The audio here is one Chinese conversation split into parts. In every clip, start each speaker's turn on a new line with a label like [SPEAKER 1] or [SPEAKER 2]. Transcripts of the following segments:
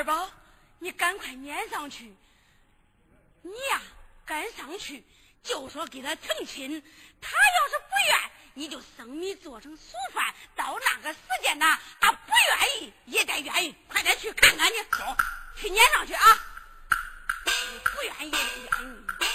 [SPEAKER 1] 二宝，
[SPEAKER 2] 你
[SPEAKER 1] 赶快撵上去。你呀，赶上去就说给他成亲，他要是不愿，你就生米做成熟饭。到那个时间呐，他不愿意也得愿意，快点去看看去，走，去撵上去啊！你不愿意也得愿意。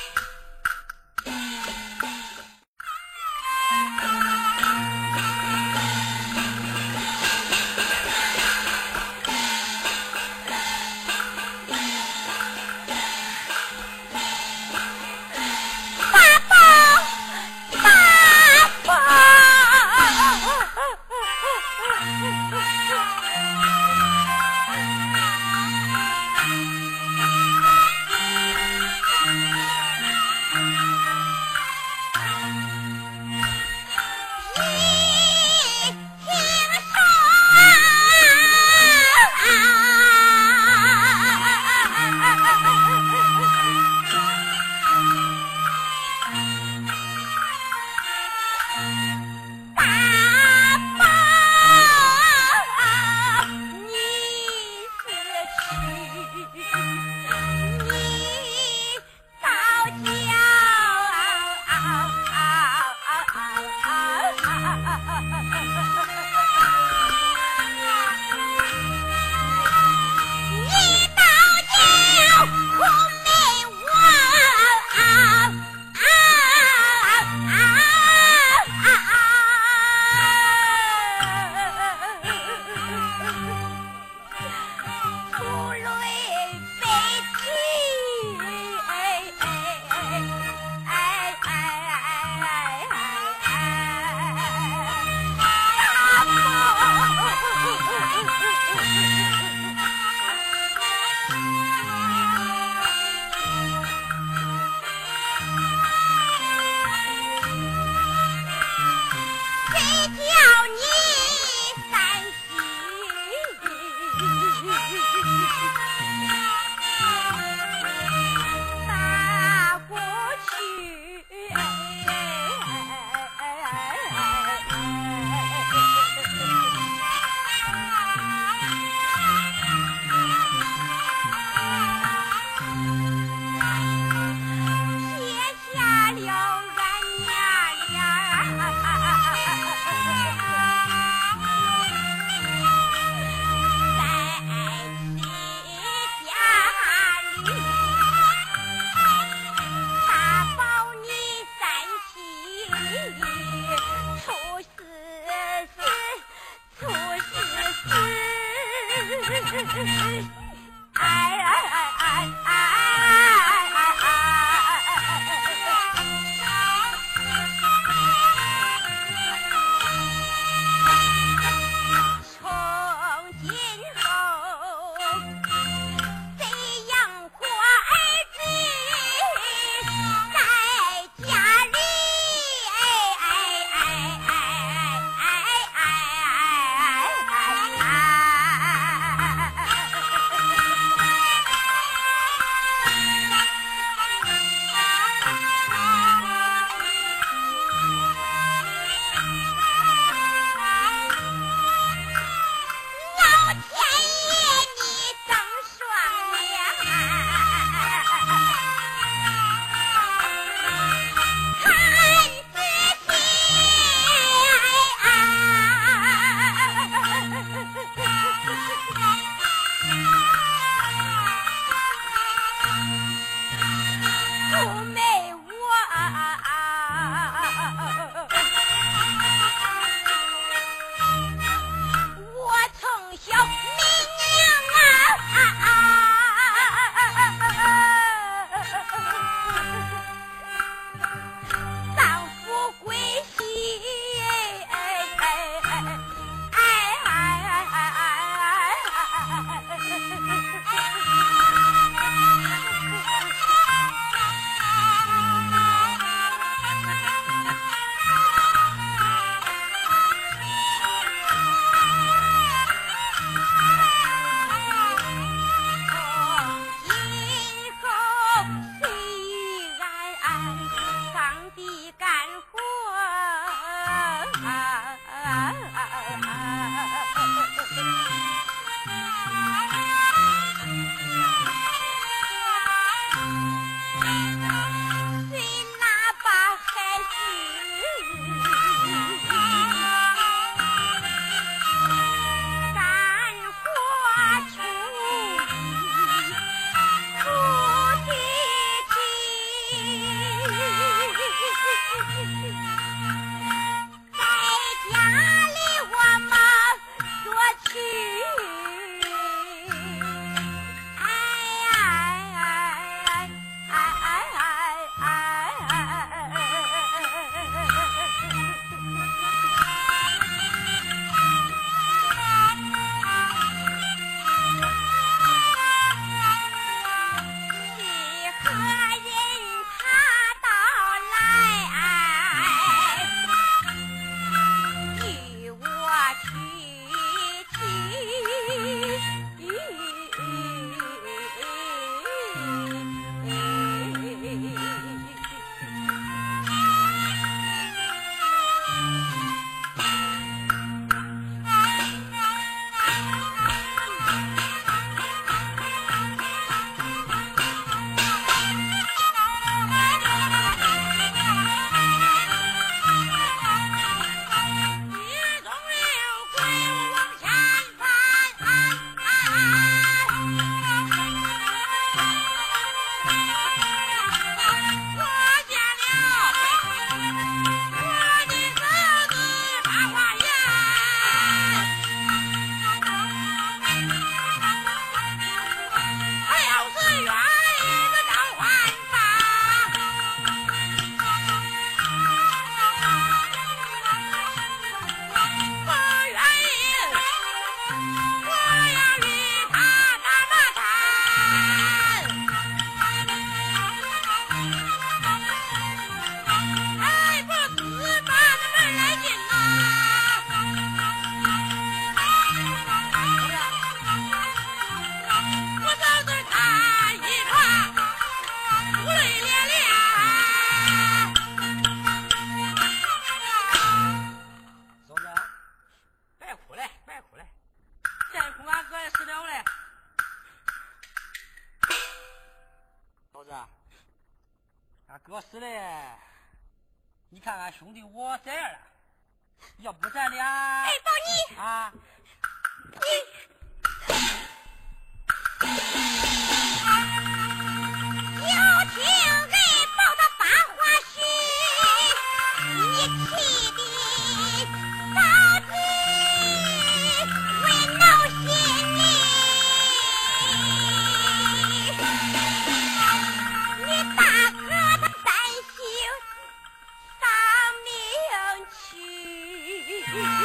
[SPEAKER 2] Yeah.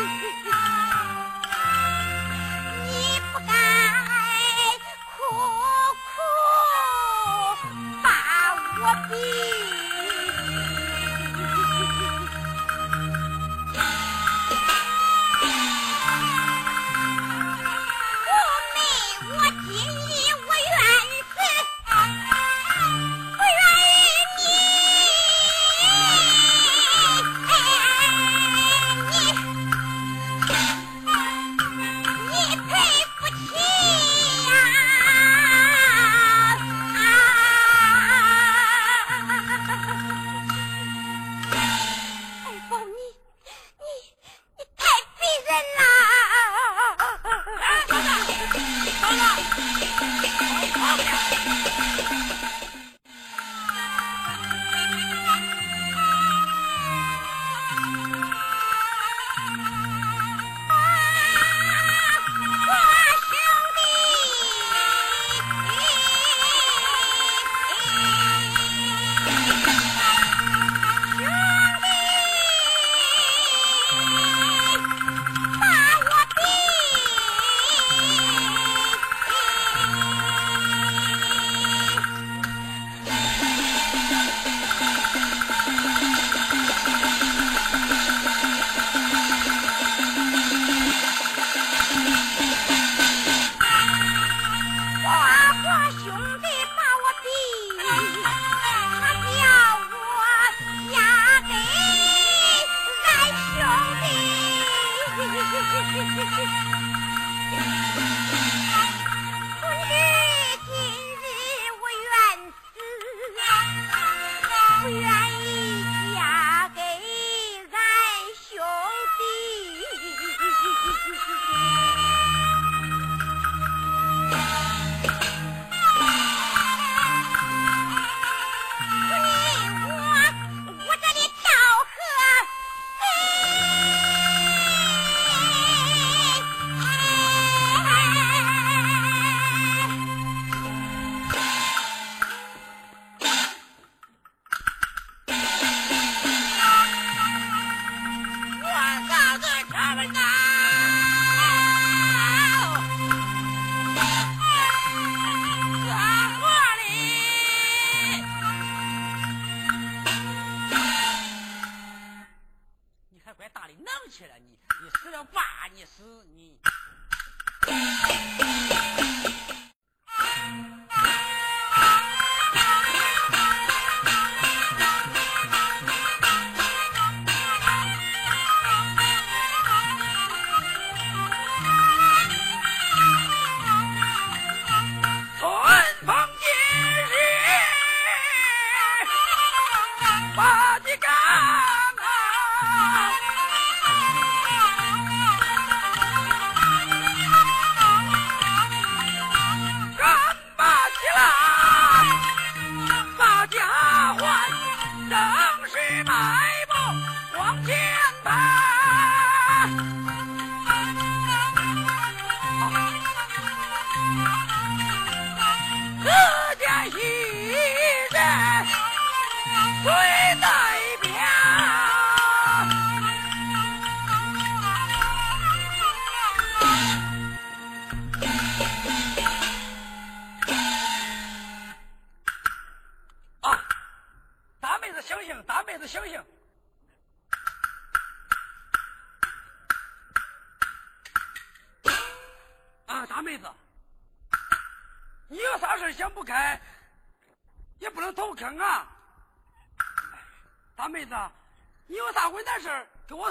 [SPEAKER 2] Monica!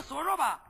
[SPEAKER 2] 说说吧。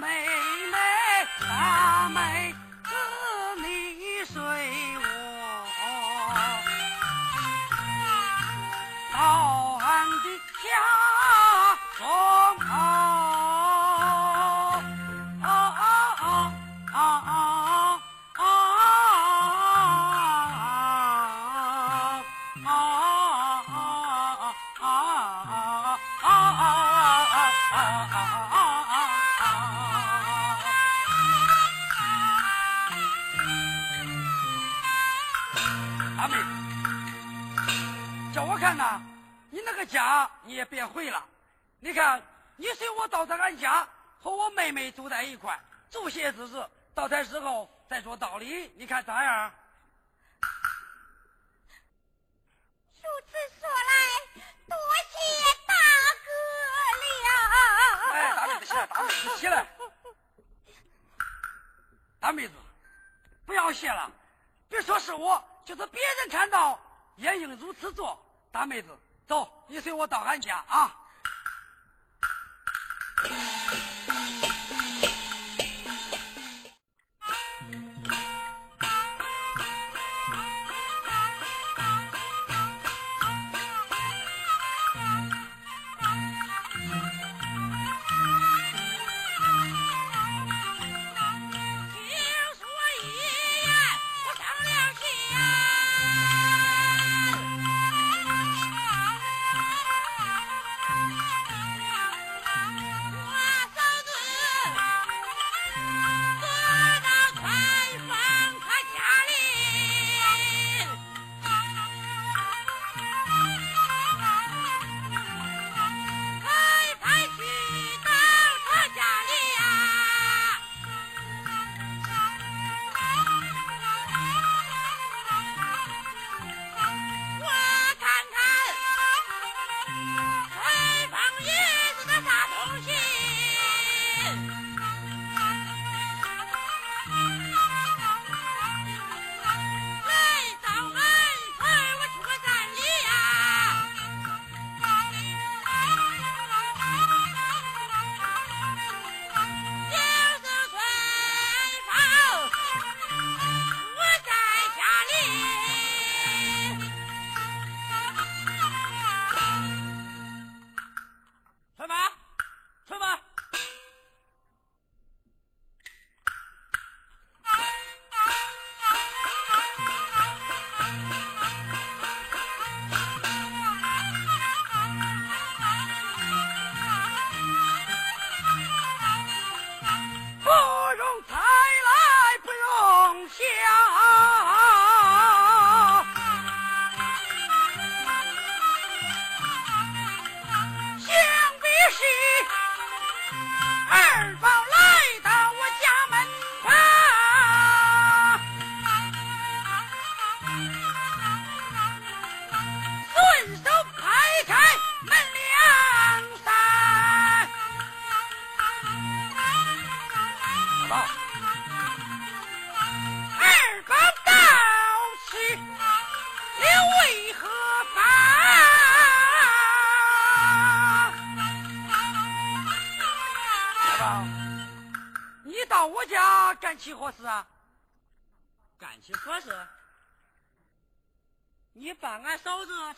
[SPEAKER 2] man. 家你
[SPEAKER 3] 也别回了。
[SPEAKER 2] 你
[SPEAKER 3] 看，
[SPEAKER 2] 你随我到咱俺家，和我妹妹住在一块，住
[SPEAKER 3] 些日子，到咱时候再说道理。你看咋样？如此说来，多谢大哥了。哎，大妹子，起，大妹子，起来。大妹子，不要谢了，别说是我，就是别人看到也应
[SPEAKER 2] 如此做。大
[SPEAKER 3] 妹子。走你随
[SPEAKER 4] 我到俺家啊。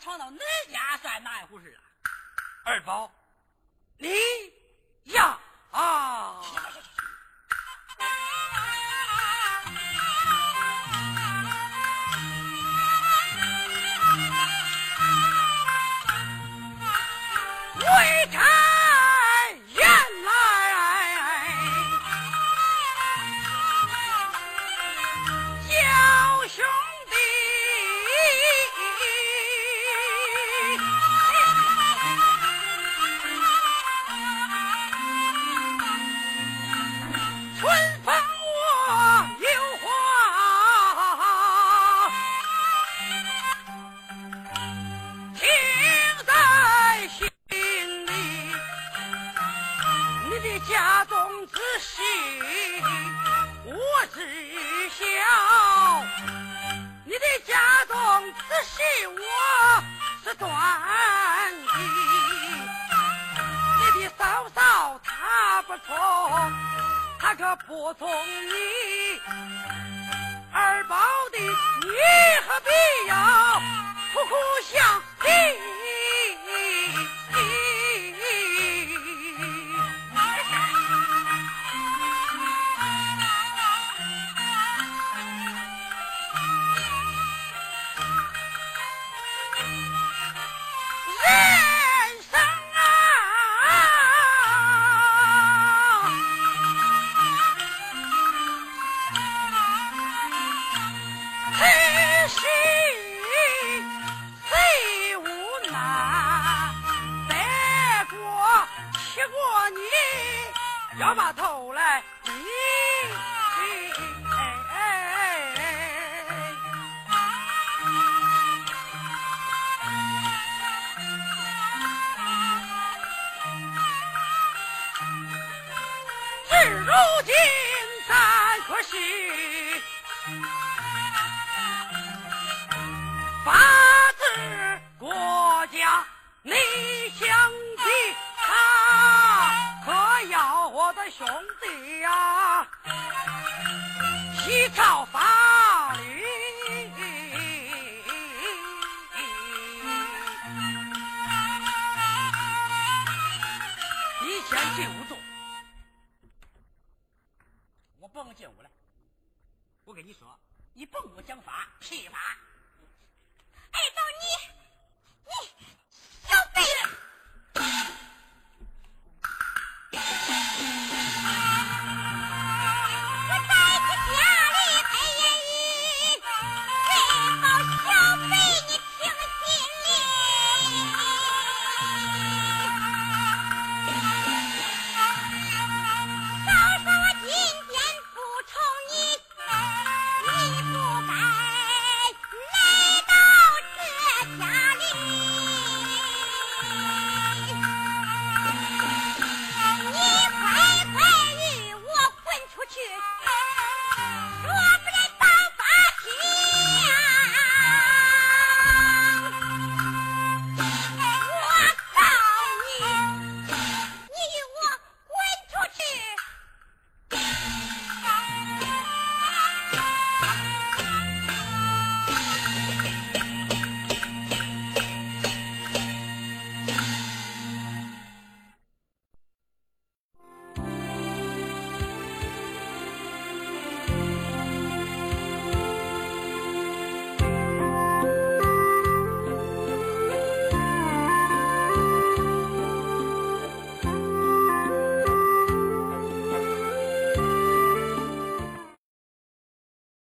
[SPEAKER 4] 闯到恁家算哪一回事啊？
[SPEAKER 3] 二宝，此事我是断的。你的嫂嫂她不从，她可不从你。二宝的，你何必要苦苦相逼。
[SPEAKER 4] 来进屋住，我甭进屋了，我跟你说，你甭跟我讲法，屁话。